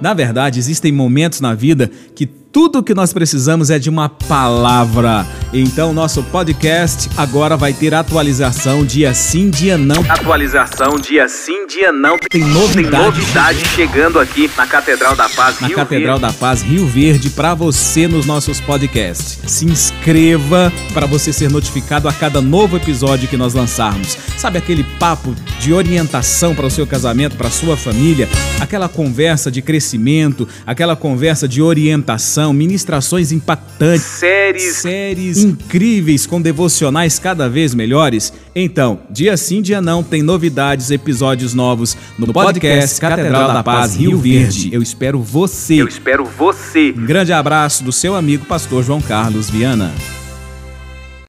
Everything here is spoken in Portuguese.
Na verdade, existem momentos na vida que tudo que nós precisamos é de uma palavra. Então, nosso podcast agora vai ter atualização dia sim, dia não. Atualização dia sim, dia não. Tem novidade, Tem novidade chegando aqui na Catedral da Paz, na Rio Catedral Verde. da Paz Rio Verde para você nos nossos podcasts. Se inscreva para você ser notificado a cada novo episódio que nós lançarmos. Sabe aquele papo de orientação para o seu casamento, para a sua família, aquela conversa de crescimento, aquela conversa de orientação, ministrações impactantes, Séries. séries incríveis com devocionais cada vez melhores? Então, dia sim, dia não, tem novidades, episódios novos no podcast Catedral da Paz Rio Verde. Eu espero você. Eu espero você. Um grande abraço do seu amigo pastor João Carlos Viana.